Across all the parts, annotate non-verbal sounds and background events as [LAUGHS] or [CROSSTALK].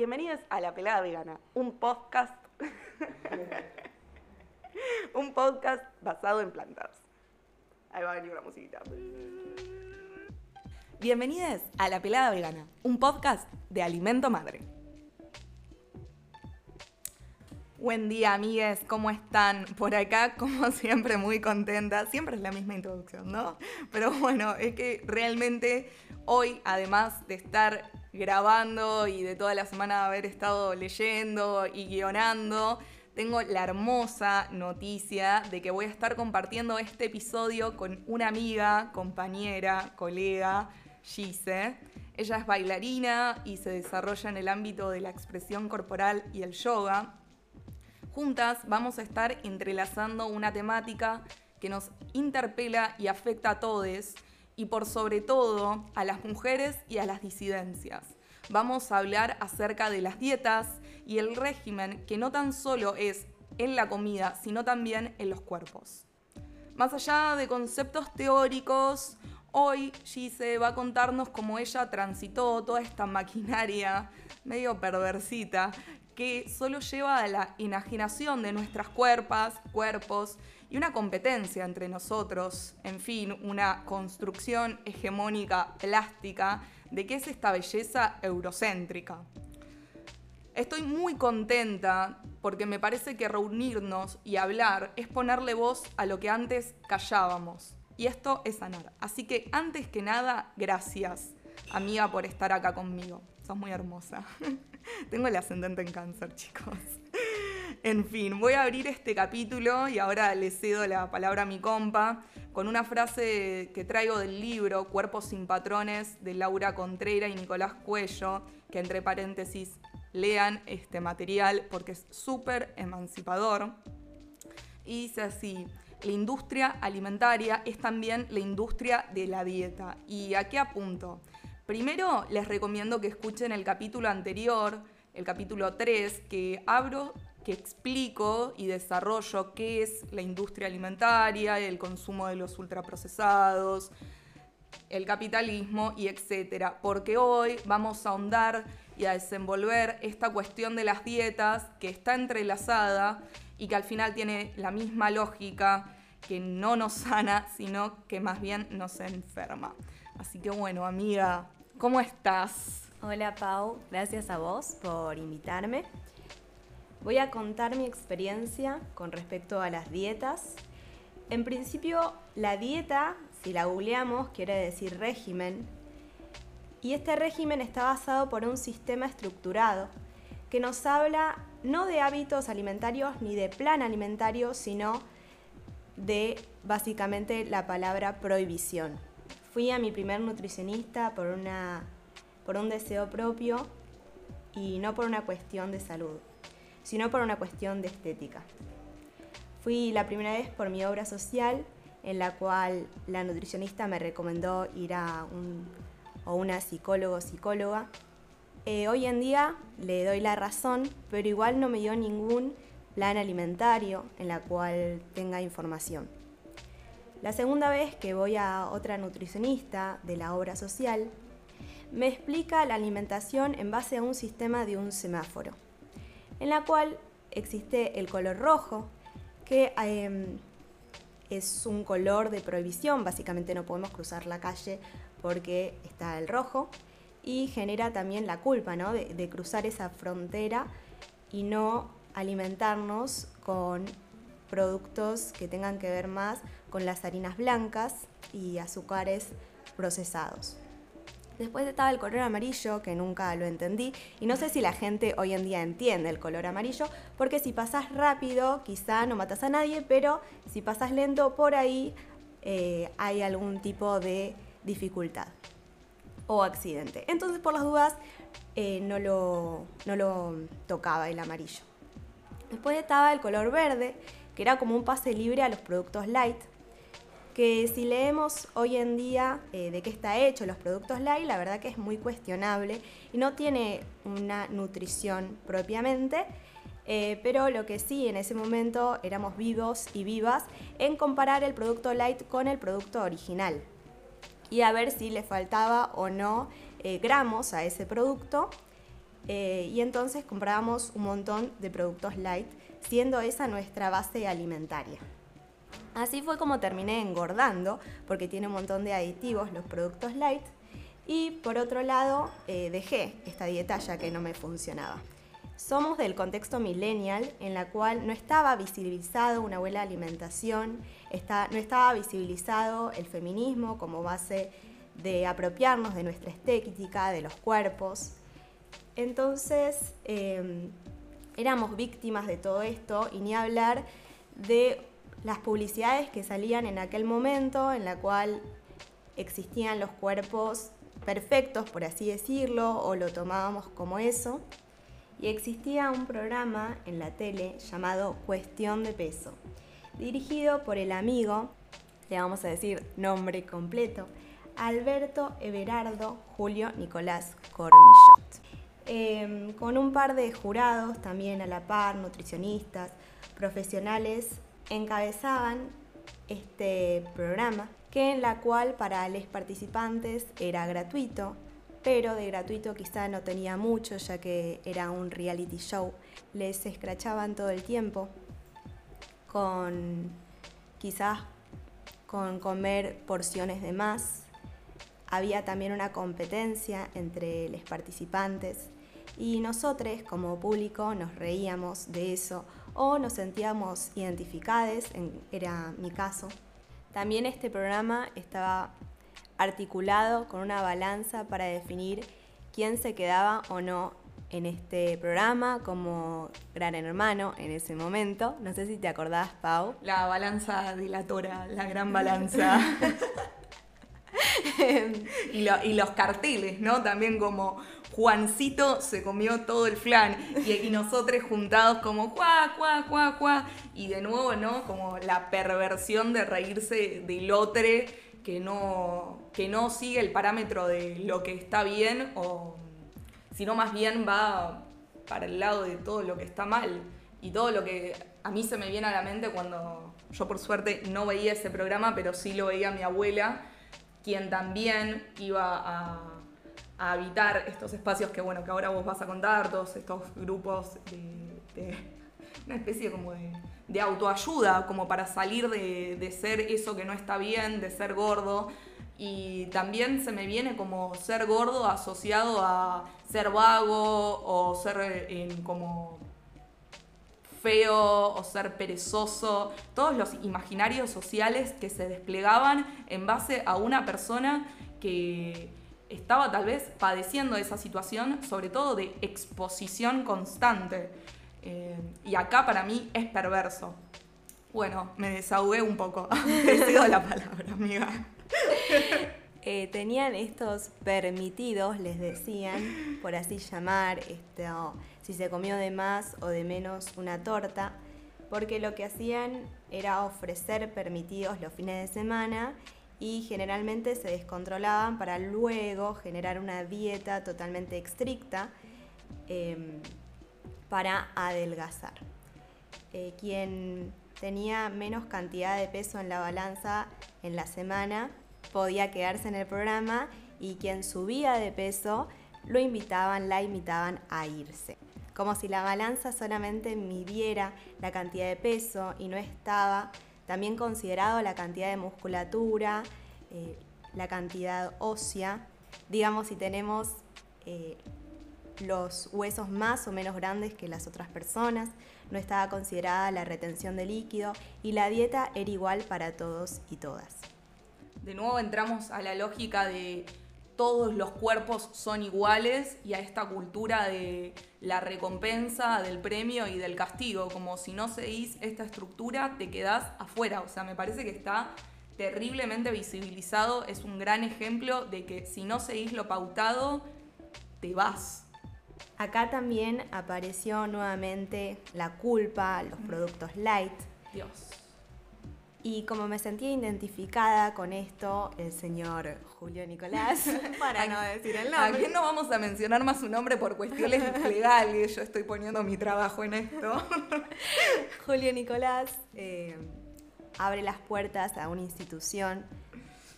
Bienvenidos a La Pelada Vegana, un podcast. [LAUGHS] un podcast basado en plantas. Ahí va a venir una musiquita. Bienvenidos a La Pelada Vegana, un podcast de Alimento Madre. Buen día, amigues, ¿cómo están? Por acá, como siempre, muy contenta. Siempre es la misma introducción, ¿no? Pero bueno, es que realmente hoy, además de estar grabando y de toda la semana haber estado leyendo y guionando, tengo la hermosa noticia de que voy a estar compartiendo este episodio con una amiga, compañera, colega, Gise. Ella es bailarina y se desarrolla en el ámbito de la expresión corporal y el yoga. Juntas vamos a estar entrelazando una temática que nos interpela y afecta a todos y por sobre todo a las mujeres y a las disidencias. Vamos a hablar acerca de las dietas y el régimen que no tan solo es en la comida, sino también en los cuerpos. Más allá de conceptos teóricos, hoy Gise va a contarnos cómo ella transitó toda esta maquinaria medio perversita que solo lleva a la enajenación de nuestras cuerpas, cuerpos y una competencia entre nosotros, en fin, una construcción hegemónica plástica de qué es esta belleza eurocéntrica. Estoy muy contenta porque me parece que reunirnos y hablar es ponerle voz a lo que antes callábamos. Y esto es sanar. Así que antes que nada, gracias, amiga, por estar acá conmigo. Sos muy hermosa. [LAUGHS] Tengo el ascendente en cáncer, chicos. En fin, voy a abrir este capítulo y ahora le cedo la palabra a mi compa con una frase que traigo del libro Cuerpos sin Patrones de Laura Contrera y Nicolás Cuello, que entre paréntesis lean este material porque es súper emancipador. Y dice así, la industria alimentaria es también la industria de la dieta. ¿Y a qué apunto? Primero les recomiendo que escuchen el capítulo anterior, el capítulo 3, que abro, que explico y desarrollo qué es la industria alimentaria, el consumo de los ultraprocesados, el capitalismo y etcétera. Porque hoy vamos a ahondar y a desenvolver esta cuestión de las dietas que está entrelazada y que al final tiene la misma lógica que no nos sana, sino que más bien nos enferma. Así que bueno, amiga, ¿Cómo estás? Hola Pau, gracias a vos por invitarme. Voy a contar mi experiencia con respecto a las dietas. En principio, la dieta, si la googleamos, quiere decir régimen. Y este régimen está basado por un sistema estructurado que nos habla no de hábitos alimentarios ni de plan alimentario, sino de básicamente la palabra prohibición. Fui a mi primer nutricionista por, una, por un deseo propio y no por una cuestión de salud, sino por una cuestión de estética. Fui la primera vez por mi obra social, en la cual la nutricionista me recomendó ir a un, o una psicólogo o psicóloga. Eh, hoy en día le doy la razón, pero igual no me dio ningún plan alimentario en la cual tenga información. La segunda vez que voy a otra nutricionista de la obra social, me explica la alimentación en base a un sistema de un semáforo, en la cual existe el color rojo, que em, es un color de prohibición, básicamente no podemos cruzar la calle porque está el rojo, y genera también la culpa ¿no? de, de cruzar esa frontera y no alimentarnos con productos que tengan que ver más con las harinas blancas y azúcares procesados. Después estaba el color amarillo, que nunca lo entendí, y no sé si la gente hoy en día entiende el color amarillo, porque si pasas rápido quizá no matas a nadie, pero si pasas lento por ahí eh, hay algún tipo de dificultad o accidente. Entonces por las dudas eh, no, lo, no lo tocaba el amarillo. Después estaba el color verde, que era como un pase libre a los productos light, que si leemos hoy en día eh, de qué está hecho los productos light, la verdad que es muy cuestionable y no tiene una nutrición propiamente, eh, pero lo que sí en ese momento éramos vivos y vivas en comparar el producto light con el producto original y a ver si le faltaba o no eh, gramos a ese producto y entonces comprábamos un montón de productos light, siendo esa nuestra base alimentaria. Así fue como terminé engordando, porque tiene un montón de aditivos los productos light. Y por otro lado, eh, dejé esta dieta ya que no me funcionaba. Somos del contexto millennial en la cual no estaba visibilizado una buena alimentación, no estaba visibilizado el feminismo como base de apropiarnos de nuestra estética, de los cuerpos. Entonces em, éramos víctimas de todo esto y ni hablar de las publicidades que salían en aquel momento en la cual existían los cuerpos perfectos, por así decirlo, o lo tomábamos como eso. Y existía un programa en la tele llamado Cuestión de Peso, dirigido por el amigo, le vamos a decir nombre completo, Alberto Everardo Julio Nicolás Cormillot. Em, con un par de jurados también a la par, nutricionistas, profesionales, encabezaban este programa, que en la cual para los participantes era gratuito, pero de gratuito quizá no tenía mucho, ya que era un reality show. Les escrachaban todo el tiempo con quizás con comer porciones de más. Había también una competencia entre los participantes y nosotros como público nos reíamos de eso o nos sentíamos identificados, era mi caso. También este programa estaba articulado con una balanza para definir quién se quedaba o no en este programa como gran hermano en ese momento. No sé si te acordás, Pau. La balanza dilatora, la gran [LAUGHS] balanza. [LAUGHS] y, y, los carteles, ¿no? También como Juancito se comió todo el flan y, nosotros juntados como cuá, cuá, cuá, cuá. Y de nuevo, ¿no? Como la perversión de reírse del otro que no, que no sigue el parámetro de lo que está bien o sino más bien va para el lado de todo lo que está mal y todo lo que a mí se me viene a la mente cuando yo por suerte no veía ese programa, pero sí lo veía mi abuela, quien también iba a a habitar estos espacios que, bueno, que ahora vos vas a contar, todos estos grupos de, una especie como de, autoayuda, como para salir de, ser eso que no está bien, de ser gordo. Y también se me viene como ser gordo asociado a ser vago o ser eh, como feo o ser perezoso, todos los imaginarios sociales que se desplegaban en base a una persona que estaba tal vez padeciendo esa situación, sobre todo de exposición constante. Eh, y acá para mí es perverso. Bueno, me desahogué un poco. [LAUGHS] He la palabra, amiga. [LAUGHS] Eh, tenían estos permitidos, les decían, por así llamar, esto, si se comió de más o de menos una torta, porque lo que hacían era ofrecer permitidos los fines de semana y generalmente se descontrolaban para luego generar una dieta totalmente estricta em, para adelgazar. Eh, quien tenía menos cantidad de peso en la balanza en la semana podía quedarse en el programa y quien subía de peso lo invitaban, la invitaban a irse. Como si la balanza solamente midiera la cantidad de peso y no estaba también considerado la cantidad de musculatura, eh, la cantidad ósea. Digamos, si tenemos eh, los huesos más o menos grandes que las otras personas, no estaba considerada la retención de líquido y la dieta era igual para todos y todas. De nuevo entramos a la lógica de todos los cuerpos son iguales y a esta cultura de la recompensa, del premio y del castigo, como si no seguís esta estructura te quedás afuera, o sea, me parece que está terriblemente visibilizado, es un gran ejemplo de que si no seguís lo pautado, te vas. Acá también apareció nuevamente la culpa, los productos light. Dios. Y como me sentía identificada con esto, el señor Julio Nicolás, [LAUGHS] para no decir el nombre. ¿A quién no vamos a mencionar más su nombre por cuestiones [LAUGHS] legales? Yo estoy poniendo mi trabajo en esto. [LAUGHS] Julio Nicolás eh, abre las puertas a una institución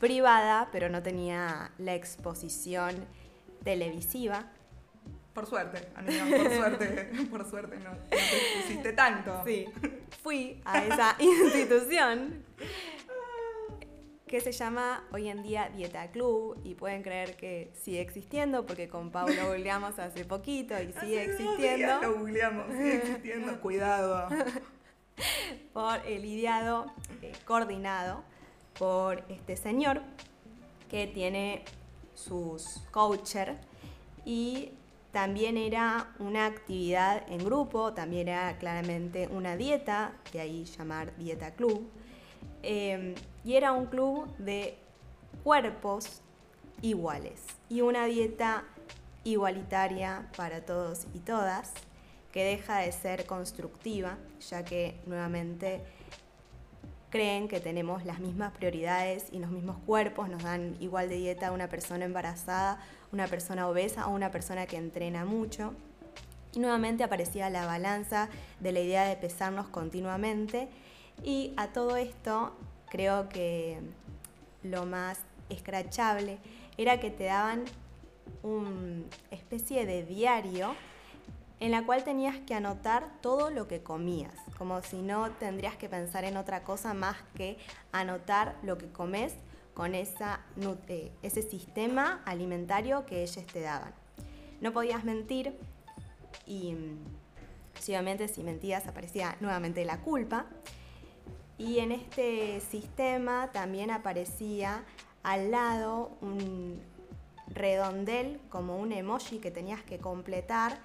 privada, pero no tenía la exposición televisiva. Por suerte, amiga, por [LAUGHS] suerte, por suerte no, no te pusiste tanto. Sí, fui a esa [LAUGHS] institución que se llama hoy en día Dieta Club y pueden creer que sigue existiendo porque con Pau lo googleamos hace poquito y sigue Hace dos existiendo. días lo googleamos, sigue existiendo, [LAUGHS] cuidado. por el ideado eh, coordinado por este señor que tiene sus coacher y también era una actividad en grupo, también era claramente una dieta, de ahí llamar dieta club, eh, y era un club de cuerpos iguales y una dieta igualitaria para todos y todas que deja de ser constructiva, ya que nuevamente creen que tenemos las mismas prioridades y los mismos cuerpos, nos dan igual de dieta a una persona embarazada, una persona obesa o una persona que entrena mucho. Y nuevamente aparecía la balanza de la idea de pesarnos continuamente. Y a todo esto creo que lo más escrachable era que te daban una especie de diario en la cual tenías que anotar todo lo que comías, como si no tendrías que pensar en otra cosa más que anotar lo que comes con ese sistema alimentario que ellos te daban. No podías mentir y mm, obviamente si mentías aparecía nuevamente la culpa. Y en este sistema también aparecía al lado un redondel como un emoji que tenías que completar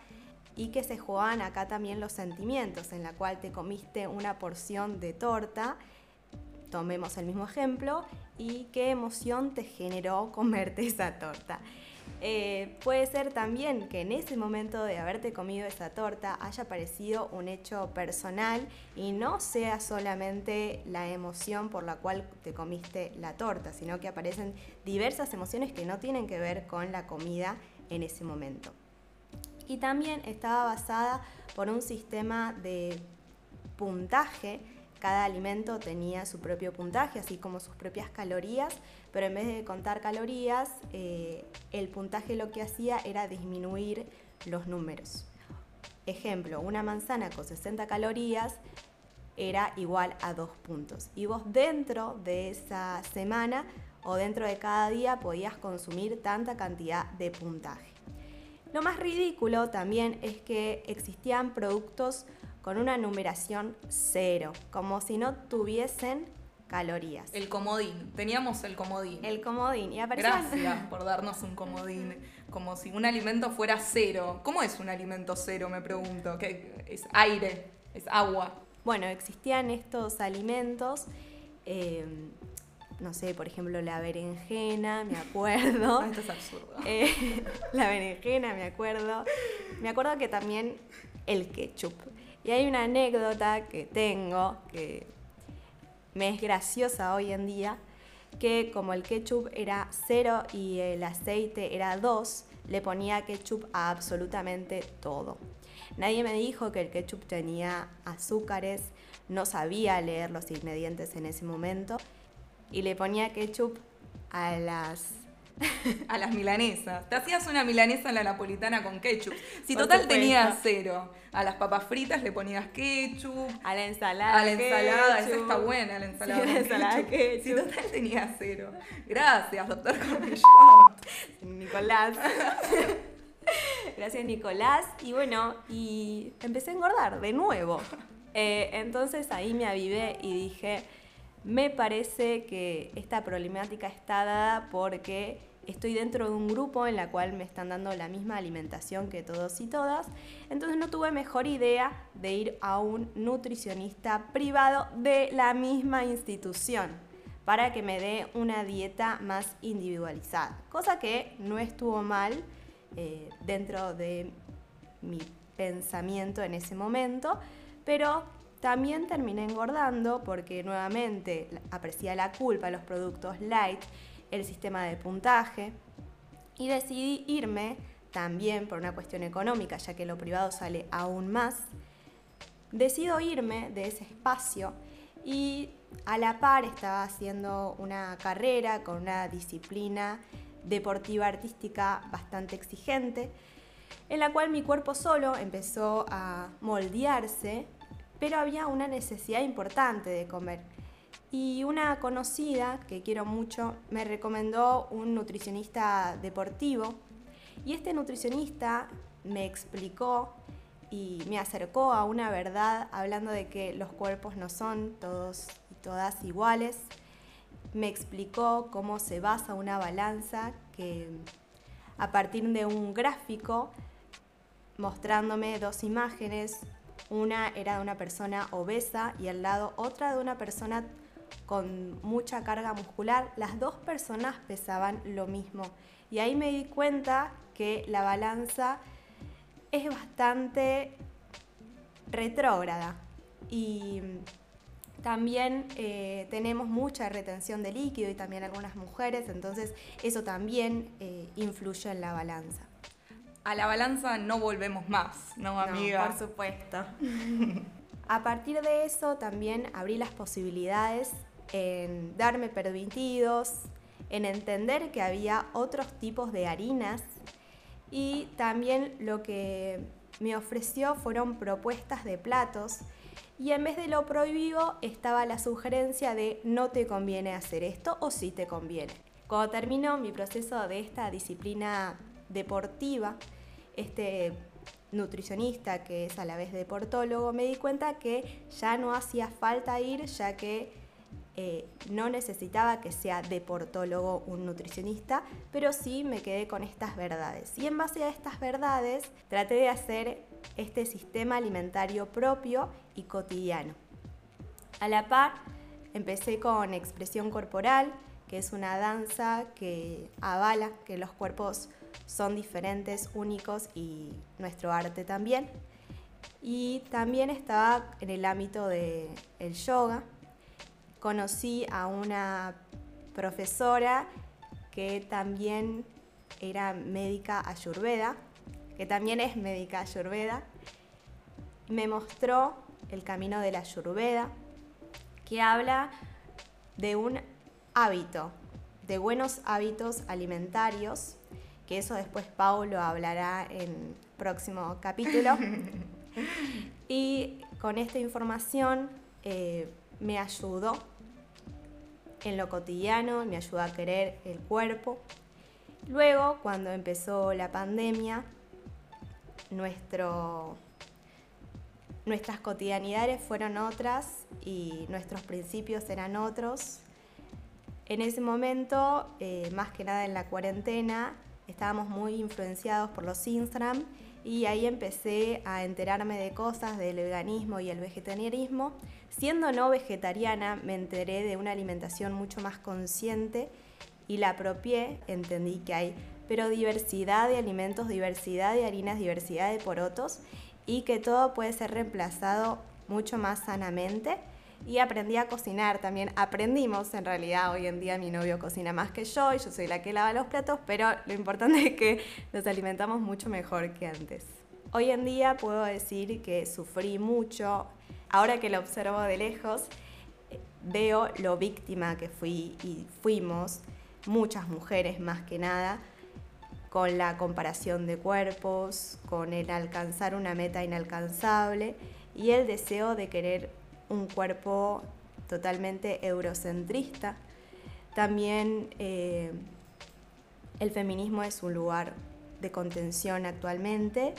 y que se jugaban acá también los sentimientos, en la cual te comiste una porción de torta, tomemos el mismo ejemplo, y qué emoción te generó [LAUGHS] comerte esa torta. Eh, puede ser también que en ese momento de haberte comido esa torta haya aparecido un hecho personal y no sea solamente la emoción por la cual te comiste la torta, sino que aparecen diversas emociones que no tienen que ver con la comida en ese momento. Y también estaba basada por un sistema de puntaje. Cada alimento tenía su propio puntaje, así como sus propias calorías, pero en vez de contar calorías, eh, el puntaje lo que hacía era disminuir los números. Ejemplo, una manzana con 60 calorías era igual a 2 puntos. Y vos dentro de esa semana o dentro de cada día podías consumir tanta cantidad de puntaje. Lo más ridículo también es que existían productos con una numeración cero, como si no tuviesen calorías. El comodín, teníamos el comodín. El comodín. Y aparecían- Gracias [LAUGHS] por darnos un comodín. Como si un alimento fuera cero. ¿Cómo es un alimento cero? Me pregunto. ¿Qué? Es aire, es agua. Bueno, existían estos alimentos, eh, no sé, por ejemplo, la berenjena, me [LAUGHS] acuerdo. Esto es absurdo. [LAUGHS] Eh, la berenjena, me acuerdo. Me acuerdo que también el ketchup. Y hay una anécdota que tengo que me es graciosa hoy en día, que como el ketchup era cero y el aceite era 2, le ponía ketchup a absolutamente todo. Nadie me dijo que el ketchup tenía azúcares, no sabía leer los ingredientes en ese momento y le ponía ketchup a las [LAUGHS] A las milanesas. Te hacías una milanesa en la napolitana con ketchup. Si Por total tenías cero. A las papas fritas le ponías ketchup. a la ensalada. A la ensalada, esa está buena, la ensalada. Sí, la ensalada ketchup. ketchup. Si total tenía cero. Gracias, doctor. [LAUGHS] Nicolás. Gracias, Nicolás. Y bueno, y empecé a engordar de nuevo. Eh, entonces ahí me avivé y dije, me parece que esta problemática está dada porque estoy dentro de un grupo en la cual me están dando la misma alimentación que todos y todas. Entonces no tuve mejor idea de ir a un nutricionista privado de la misma institución para que me dé una dieta más individualizada. Cosa que no estuvo mal eh, dentro de mi pensamiento en ese momento, pero también terminé engordando porque nuevamente aparecía la culpa, los productos light, el sistema de puntaje y decidí irme también por una cuestión económica, ya que lo privado sale aún más. Decido irme de ese espacio y a la par estaba haciendo una carrera con una disciplina deportiva artística bastante exigente en la cual mi cuerpo solo empezó a moldearse, pero había una necesidad importante de comer. Y una conocida que quiero mucho me recomendó un nutricionista deportivo y este nutricionista me explicó y me acercó a una verdad hablando de que los cuerpos no son todos y todas iguales. Me explicó cómo se basa una balanza que a partir de un gráfico mostrándome dos imágenes, una era de una persona obesa y al lado otra de una persona con mucha carga muscular. Las dos personas pesaban lo mismo y ahí me di cuenta que la balanza es bastante retrógrada y también eh, tenemos mucha retención de líquido y también algunas mujeres, entonces eso también eh, influye en la balanza. A la balanza no volvemos más, ¿no, amiga? por supuesto. [LAUGHS] A partir de eso también abrí las posibilidades en darme permitidos, en entender que había otros tipos de harinas y también lo que me ofreció fueron propuestas de platos y en vez de lo prohibido estaba la sugerencia de no te conviene hacer esto o sí te conviene. Cuando terminó mi proceso de esta disciplina deportiva, este nutricionista que es a la vez deportólogo, me di cuenta que ya no hacía falta ir ya que eh, no necesitaba que sea deportólogo un nutricionista, pero sí me quedé con estas verdades. Y en base a estas verdades traté de hacer este sistema alimentario propio y cotidiano. A la par, empecé con expresión corporal, que es una danza que avala que los cuerpos son diferentes, únicos y nuestro arte también. Y también estaba en el ámbito del yoga, conocí a una profesora que también era médica ayurveda, que también es médica ayurveda, me mostró el camino de la ayurveda, que habla de un hábito, de buenos hábitos alimentarios, que eso después Paulo hablará en próximo capítulo. [LAUGHS] y con esta información eh, me ayudó en lo cotidiano, me ayudó a querer el cuerpo. Luego, cuando empezó la pandemia, nuestro, nuestras cotidianidades fueron otras y nuestros principios eran otros. En ese momento, eh, más que nada en la cuarentena, estábamos muy influenciados por los Instagram y ahí empecé a enterarme de cosas del veganismo y el vegetarianismo. Siendo no vegetariana, me enteré de una alimentación mucho más consciente y la apropié, entendí que hay pero diversidad de alimentos, diversidad de harinas, diversidad de porotos y que todo puede ser reemplazado mucho más sanamente y aprendí a cocinar también. Aprendimos, en realidad, hoy en día mi novio cocina más que yo y yo soy la que lava los platos, pero lo importante [LAUGHS] es que nos alimentamos mucho mejor que antes. Hoy en día puedo decir que sufrí mucho. Ahora que lo observo de lejos, veo lo víctima que fui y fuimos, muchas mujeres más que nada, con la comparación de cuerpos, con el alcanzar una meta inalcanzable y el deseo de querer un cuerpo totalmente eurocentrista. También eh, el feminismo es un lugar de contención actualmente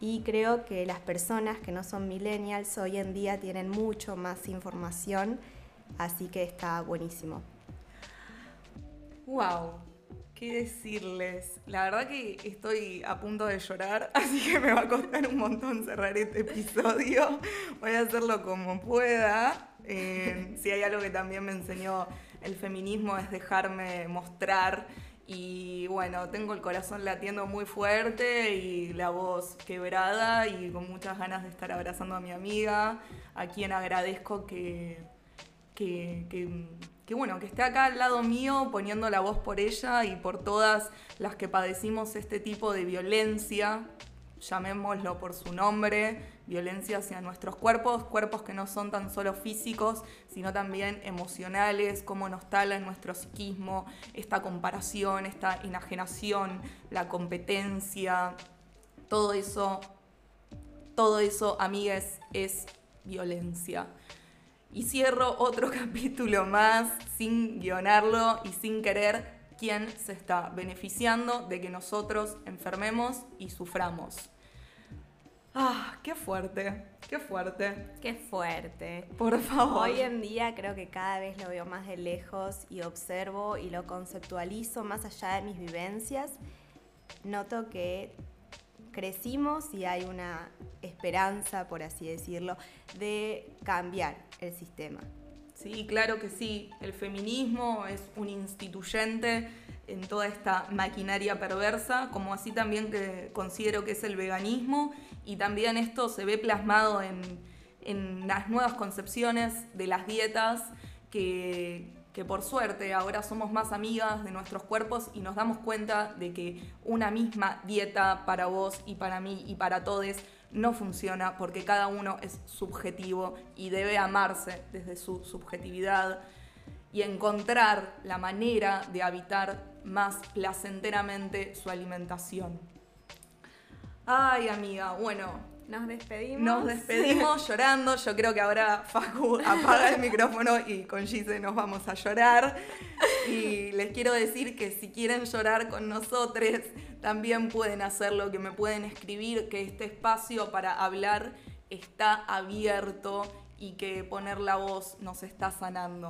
y creo que las personas que no son millennials hoy en día tienen mucho más información, así que está buenísimo. Wow, qué decirles. La verdad que estoy a punto de llorar, [LAUGHS] así que me va a costar un montón cerrar este episodio. Voy a hacerlo como pueda. Eh, si hay algo que también me enseñó el feminismo es dejarme mostrar y bueno, tengo el corazón latiendo muy fuerte y la voz quebrada y con muchas ganas de estar abrazando a mi amiga, a quien agradezco que, que que bueno, que esté acá al lado mío poniendo la voz por ella y por todas las que padecimos este tipo de violencia, llamémoslo por su nombre, violencia hacia nuestros cuerpos, cuerpos que no son tan solo físicos, sino también emocionales, cómo nos tala nuestro psiquismo, esta comparación, esta enajenación, la competencia, todo eso, todo eso, amigues, es violencia. Y cierro otro [LAUGHS] capítulo más sin guionarlo y sin querer quién se está beneficiando de que nosotros enfermemos y suframos. Ah, qué fuerte, qué fuerte. Qué fuerte. Por favor. Hoy en día creo que cada vez lo veo más de lejos y observo y lo conceptualizo más allá de mis vivencias. Noto que crecimos y hay una esperanza, por así decirlo, de cambiar el sistema. Sí, claro que sí. El feminismo es un instituyente en toda esta maquinaria perversa, como así también que considero que es el veganismo, y también esto se ve plasmado en, en las nuevas concepciones de las dietas que, que por suerte ahora somos más amigas de nuestros cuerpos y nos damos cuenta de que una misma dieta para vos y para mí y para todos no funciona porque cada uno es subjetivo y debe amarse desde su subjetividad y encontrar la manera de habitar más placenteramente su alimentación. Ay, amiga, bueno, nos despedimos. Nos despedimos llorando. Yo creo que ahora Facu [LAUGHS] apaga el micrófono y con Gise nos vamos a llorar. Y les quiero decir que si quieren llorar con nosotros, también pueden hacerlo, que me pueden escribir, que este espacio para hablar está abierto y que poner la voz nos está sanando.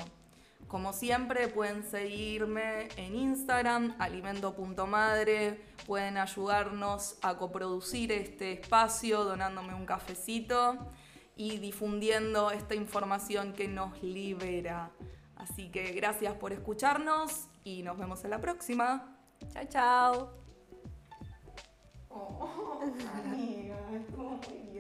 Como siempre pueden seguirme en Instagram, alimento.madre, pueden ayudarnos a coproducir este espacio donándome un cafecito y difundiendo esta información que nos libera. Así que gracias por escucharnos y nos vemos en la próxima. Chao, chao. Oh, [LAUGHS]